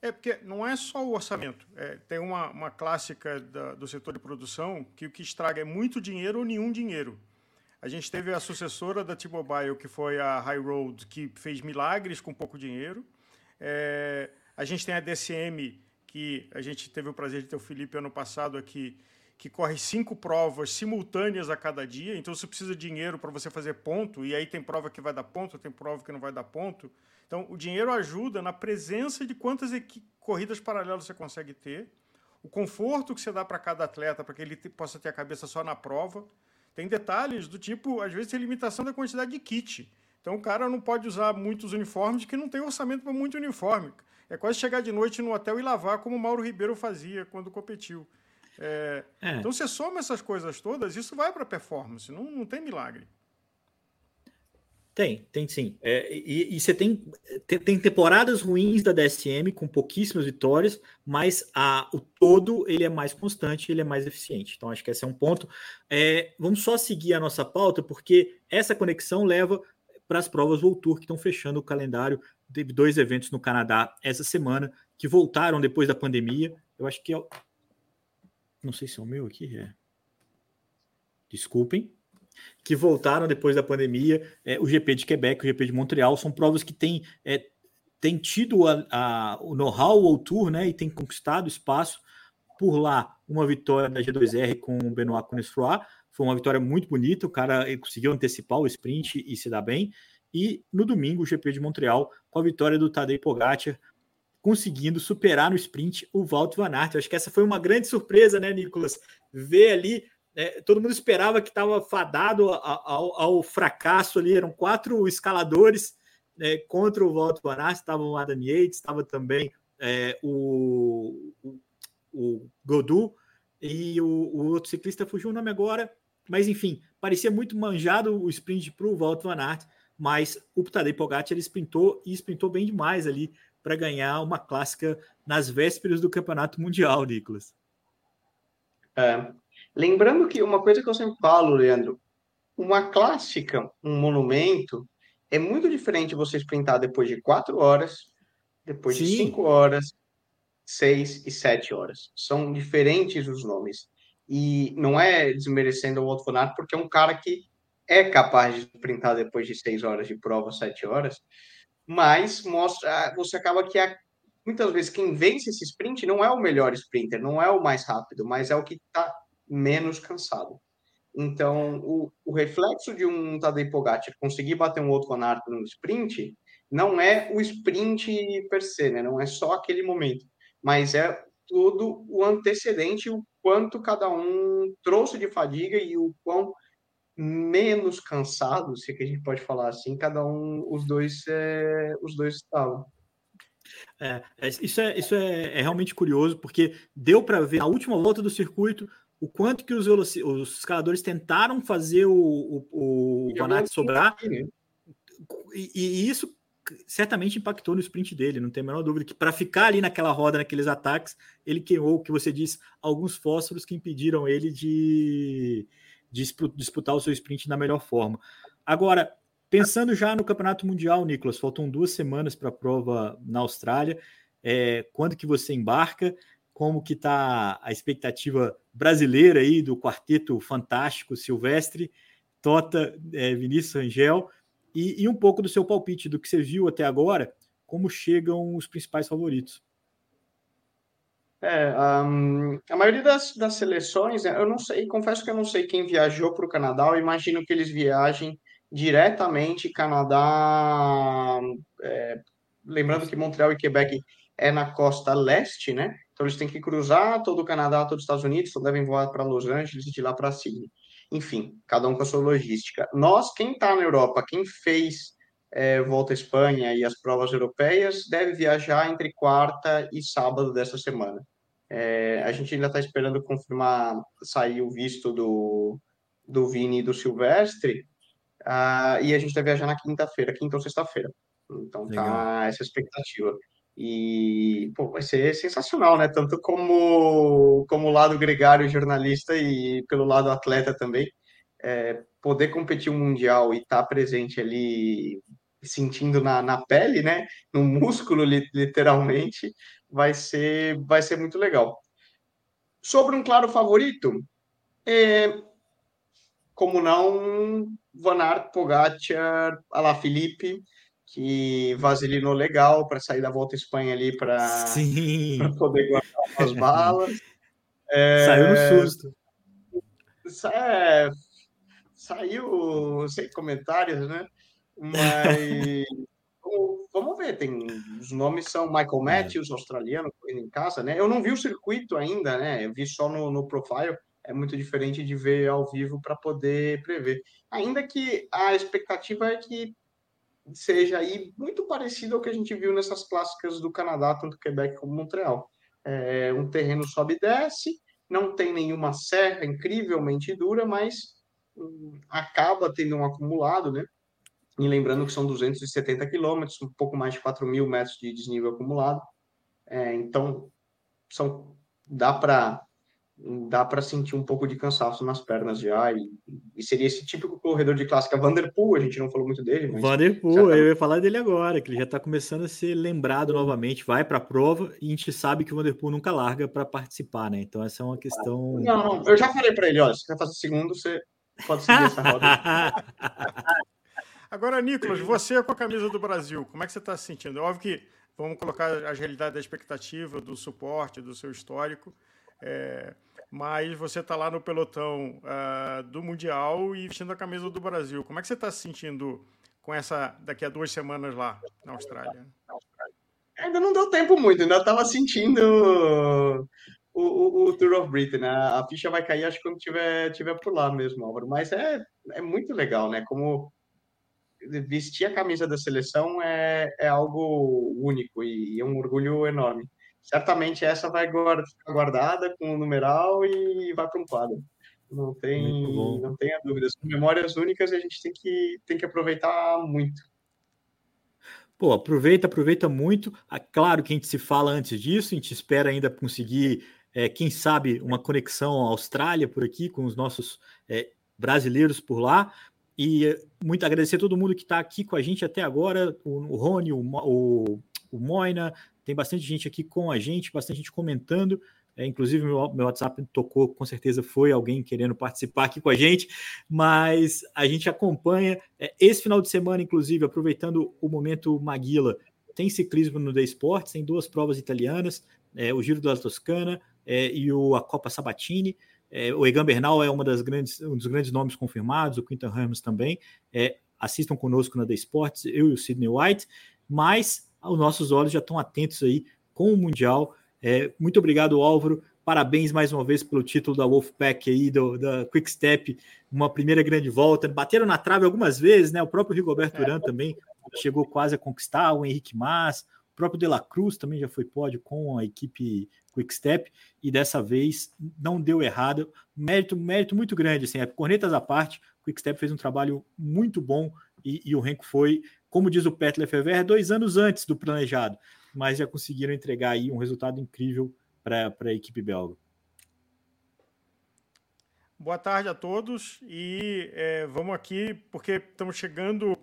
É porque não é só o orçamento. É, tem uma, uma clássica da, do setor de produção que o que estraga é muito dinheiro ou nenhum dinheiro. A gente teve a sucessora da T-Mobile, que foi a High Road, que fez milagres com pouco dinheiro. É, a gente tem a DCM, que a gente teve o prazer de ter o Felipe ano passado aqui, que corre cinco provas simultâneas a cada dia, então você precisa de dinheiro para você fazer ponto, e aí tem prova que vai dar ponto, tem prova que não vai dar ponto. Então, o dinheiro ajuda na presença de quantas corridas paralelas você consegue ter, o conforto que você dá para cada atleta, para que ele possa ter a cabeça só na prova. Tem detalhes do tipo, às vezes tem limitação da quantidade de kit. Então o cara não pode usar muitos uniformes que não tem orçamento para muito uniforme. É quase chegar de noite no hotel e lavar, como o Mauro Ribeiro fazia quando competiu. É, é. Então você soma essas coisas todas, isso vai para performance, não, não tem milagre. Tem, tem sim. É, e, e, você tem, tem, tem, temporadas ruins da DSM com pouquíssimas vitórias, mas a, o todo ele é mais constante, ele é mais eficiente. Então acho que esse é um ponto. É, vamos só seguir a nossa pauta, porque essa conexão leva para as provas World Tour que estão fechando o calendário. Teve dois eventos no Canadá essa semana que voltaram depois da pandemia. Eu acho que é. Não sei se é o meu aqui. É. Desculpem. Que voltaram depois da pandemia. É, o GP de Quebec, o GP de Montreal, são provas que têm, é, têm tido a, a, o know-how World Tour né, e têm conquistado espaço. Por lá, uma vitória da G2R com o Benoit Conesfroy, foi uma vitória muito bonita, o cara conseguiu antecipar o sprint e se dar bem. E no domingo, o GP de Montreal, com a vitória do Tadej Pogacar, conseguindo superar no sprint o Walt Van Aert. Eu acho que essa foi uma grande surpresa, né, Nicolas? Ver ali, é, todo mundo esperava que estava fadado ao, ao, fracasso ali, eram quatro escaladores né, contra o Walt Van Aert, estava o Adam Yates, estava também é, o, o, o Godu, e o, o, outro ciclista fugiu o nome agora, mas enfim, parecia muito manjado o sprint para o Walt Van Aert, mas o Tadej Pogacar ele sprintou e sprintou bem demais ali para ganhar uma clássica nas vésperas do Campeonato Mundial, Nicolas. É. Lembrando que uma coisa que eu sempre falo, Leandro, uma clássica, um monumento, é muito diferente você sprintar depois de quatro horas, depois Sim. de cinco horas, seis e sete horas. São diferentes os nomes. E não é desmerecendo o von Aert, porque é um cara que é capaz de sprintar depois de seis horas de prova, sete horas, mas mostra, você acaba que a, muitas vezes quem vence esse sprint não é o melhor sprinter, não é o mais rápido, mas é o que está menos cansado. Então, o, o, reflexo de um Tadej Pogacar conseguir bater um outro Aert no sprint não é o sprint per se, né? não é só aquele momento mas é tudo o antecedente, o quanto cada um trouxe de fadiga e o quão menos cansado, se que a gente pode falar assim, cada um, os dois, é, os dois estavam. É, é isso é, isso é, é realmente curioso, porque deu para ver na última volta do circuito o quanto que os, os escaladores tentaram fazer o, o, o sobrar. Né? E, e, isso certamente impactou no sprint dele, não tem a menor dúvida que para ficar ali naquela roda, naqueles ataques, ele queimou, o que você diz, alguns fósforos que impediram ele de, de disputar o seu sprint da melhor forma. Agora, pensando já no Campeonato Mundial, Nicolas, faltam duas semanas para a prova na Austrália. É, quando que você embarca? Como que está a expectativa brasileira aí do quarteto fantástico Silvestre, Tota, é, Vinícius Angel e, e, um pouco do seu palpite, do que você viu até agora, como chegam os principais favoritos. É, um, a maioria das, das seleções, eu não sei, confesso que eu não sei quem viajou para o Canadá, eu imagino que eles viajem diretamente Canadá, é, lembrando que Montreal e Quebec é na costa leste, né? Então eles têm que cruzar todo o Canadá, todos os Estados Unidos, então devem voar para Los Angeles e de lá para Sydney enfim, cada um com a sua logística. Nós, quem está na Europa, quem fez é, volta à Espanha e as provas europeias, deve viajar entre quarta e sábado dessa semana. É, a gente ainda está esperando confirmar, sair o visto do, do Vini e do Silvestre, uh, e a gente está viajar na quinta-feira, quinta ou sexta-feira. Então tá Legal. tá essa expectativa. E pô, vai ser sensacional, né? Tanto como como lado gregário jornalista e pelo lado atleta também, é, poder competir um mundial e estar tá presente ali, sentindo na, na pele, né? No músculo, literalmente, vai ser vai ser muito legal. Sobre um claro favorito, é, como não, Van Aert, Pogacar, Alaphilippe, que vaselinou legal para sair da volta à Espanha ali para poder guardar as balas. É, Saiu no susto. É, saiu sem comentários, né? Mas vamos, ver, tem os nomes são Michael é. Matthews, australiano, correndo em casa, né? Eu não vi o circuito ainda, né? Eu vi só no, no profile. É muito diferente de ver ao vivo para poder prever. Ainda que a expectativa é que seja aí muito parecido ao que a gente viu nessas clássicas do Canadá, tanto Quebec como Montreal. É um terreno sobe e desce, não tem nenhuma serra incrivelmente dura, mas hum, acaba tendo um acumulado, né? E lembrando que são 270 quilômetros, um pouco mais de 4 mil metros de desnível acumulado. É, então, são, dá para dá para sentir um pouco de cansaço nas pernas já. E, e, seria esse típico corredor de clássica Vanderpool, a gente não falou muito dele. Mas Vanderpool, tá... eu ia falar dele agora, que ele já está começando a ser lembrado novamente, vai para a prova e a gente sabe que o Vanderpool nunca larga para participar, né? Então essa é uma questão. Não, não, eu já falei para ele, olha, se quer fazer segundo, você pode seguir essa roda. agora, Nicolas, você com a camisa do Brasil, como é que você está se sentindo? É óbvio que vamos colocar a realidade da expectativa, do suporte, do seu histórico. É, mas você está lá no pelotão uh, do Mundial e vestindo a camisa do Brasil. Como é que você está se sentindo com essa daqui a duas semanas lá na Austrália? Ainda não deu tempo muito, ainda estava sentindo o, o, o, Tour of Britain. Né? A ficha vai cair, acho quando tiver, tiver por lá mesmo, Álvaro. Mas é, é muito legal, né? Como vestir a camisa da seleção é, é algo único e, e é um orgulho enorme certamente essa vai ficar guardada com o numeral e vai para um quadro. Não tem, não tenha dúvidas. Memórias únicas e a gente tem que, tem que aproveitar muito. Pô, aproveita, aproveita muito. Ah, claro que a gente se fala antes disso, a gente espera ainda conseguir, é, quem sabe, uma conexão à Austrália por aqui, com os nossos é, brasileiros por lá. E é, muito agradecer a todo mundo que está aqui com a gente até agora, o, o Rony, o, o, o Moina, tem bastante gente aqui com a gente, bastante gente comentando. É, inclusive, meu, meu WhatsApp tocou, com certeza foi alguém querendo participar aqui com a gente, mas a gente acompanha. É, esse final de semana, inclusive, aproveitando o momento Maguila, tem ciclismo no The Sports, tem duas provas italianas, é, o Giro da Toscana é, e o, a Copa Sabatini. É, o Egan Bernal é uma das grandes, um dos grandes nomes confirmados, o Quinton Ramos também. É, assistam conosco na The Sports, eu e o Sidney White, mas os nossos olhos já estão atentos aí com o Mundial. É, muito obrigado, Álvaro. Parabéns mais uma vez pelo título da Wolfpack aí, do, da Quick Step, uma primeira grande volta. Bateram na trave algumas vezes, né? O próprio Rigoberto Urán também chegou quase a conquistar, o Henrique Mas, o próprio De La Cruz também já foi pódio com a equipe Quick Step, e dessa vez não deu errado. Mérito, mérito muito grande, assim, cornetas à parte, o Quick Step fez um trabalho muito bom e, e o Renko foi como diz o Pet Lefebvre, dois anos antes do planejado, mas já conseguiram entregar aí um resultado incrível para a equipe belga. Boa tarde a todos e é, vamos aqui porque estamos chegando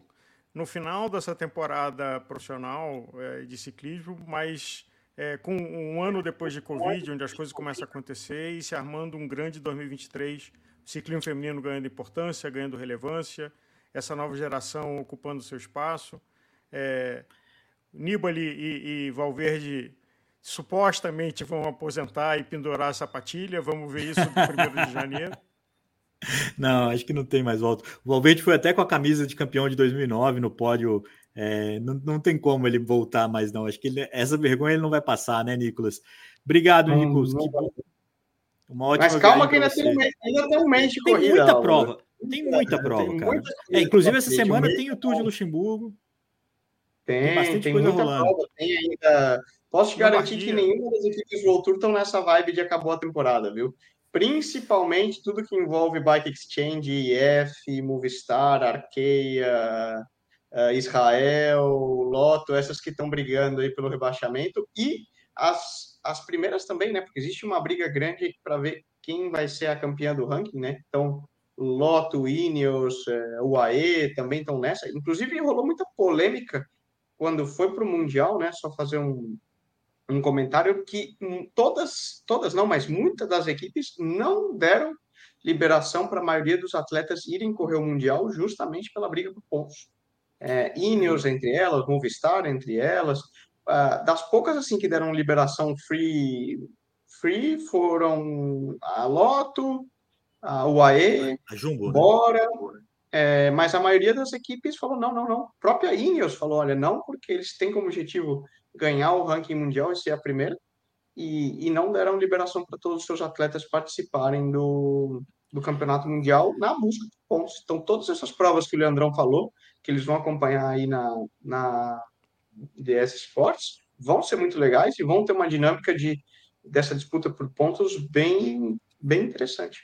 no final dessa temporada profissional é, de ciclismo, mas é, com um ano depois de Covid, onde as coisas começam a acontecer e se armando um grande 2023, ciclismo feminino ganhando importância, ganhando relevância, essa nova geração ocupando seu espaço. É, Nibali e, e Valverde supostamente vão aposentar e pendurar a sapatilha. Vamos ver isso no 1 de janeiro. Não, acho que não tem mais volta. O Valverde foi até com a camisa de campeão de 2009 no pódio. É, não, não tem como ele voltar mais, não. Acho que ele, essa vergonha ele não vai passar, né, Nicolas? Obrigado, hum, Nicolas. Uma ótima Mas calma que ainda tem, ainda tem um mês de corrida. Tem muita prova. Tem muita prova, tem cara. Muita é, inclusive, essa semana tem o Tour de Luxemburgo. Tem, tem tem coisa rolando. Prova, tem ainda. Posso te garantir que nenhuma das equipes do Tour estão nessa vibe de acabou a temporada, viu? Principalmente tudo que envolve Bike Exchange, IF, Movistar, Arkeia, uh, Israel, Loto, essas que estão brigando aí pelo rebaixamento e as, as primeiras também, né? Porque existe uma briga grande para ver quem vai ser a campeã do ranking, né? Então, Loto, Ineos, é, UAE também estão nessa. Inclusive, rolou muita polêmica quando foi para o Mundial, né? Só fazer um, um comentário que todas, todas não, mas muitas das equipes não deram liberação para a maioria dos atletas irem correr o Mundial justamente pela briga por pontos. é, Ineos entre elas, Movistar entre elas. Uh, das poucas assim que deram liberação free, free foram a Loto, a UAE, a Jumbo, né? Bora, né? é, mas a maioria das equipes falou não, não, não. A própria Ineos falou, olha, não, porque eles têm como objetivo ganhar o ranking mundial e ser a primeira, e, e não deram liberação para todos os seus atletas participarem do, do campeonato mundial na busca de pontos. Então, todas essas provas que o Leandrão falou, que eles vão acompanhar aí na, na DS Sports, vão ser muito legais e vão ter uma dinâmica de, dessa disputa por pontos bem, bem interessante.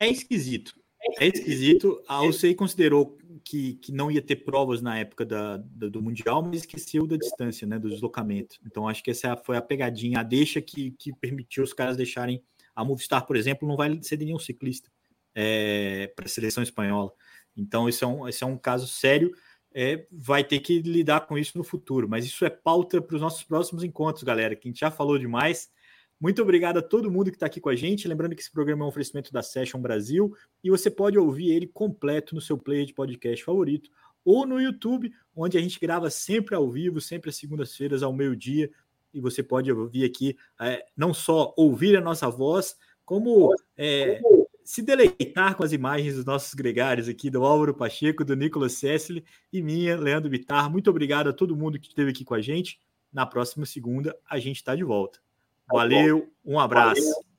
É esquisito. É esquisito. A UCI considerou que, que não ia ter provas na época da, da, do Mundial, mas esqueceu da distância, né, do deslocamento. Então, acho que essa foi a pegadinha, a deixa que, que permitiu os caras deixarem. A Movistar, por exemplo, não vai ceder nenhum ciclista é, para a seleção espanhola. Então, esse é um, esse é um caso sério. É, vai ter que lidar com isso no futuro, mas isso é pauta para os nossos próximos encontros, galera. Que a gente já falou demais. Muito obrigado a todo mundo que está aqui com a gente. Lembrando que esse programa é um oferecimento da Session Brasil e você pode ouvir ele completo no seu player de podcast favorito ou no YouTube, onde a gente grava sempre ao vivo, sempre às segundas-feiras ao meio-dia. E você pode ouvir aqui, é, não só ouvir a nossa voz, como é, se deleitar com as imagens dos nossos gregários aqui, do Álvaro Pacheco, do Nicolas Cessli e minha, Leandro Bitar. Muito obrigado a todo mundo que esteve aqui com a gente. Na próxima segunda, a gente está de volta. Valeu, um abraço. Valeu.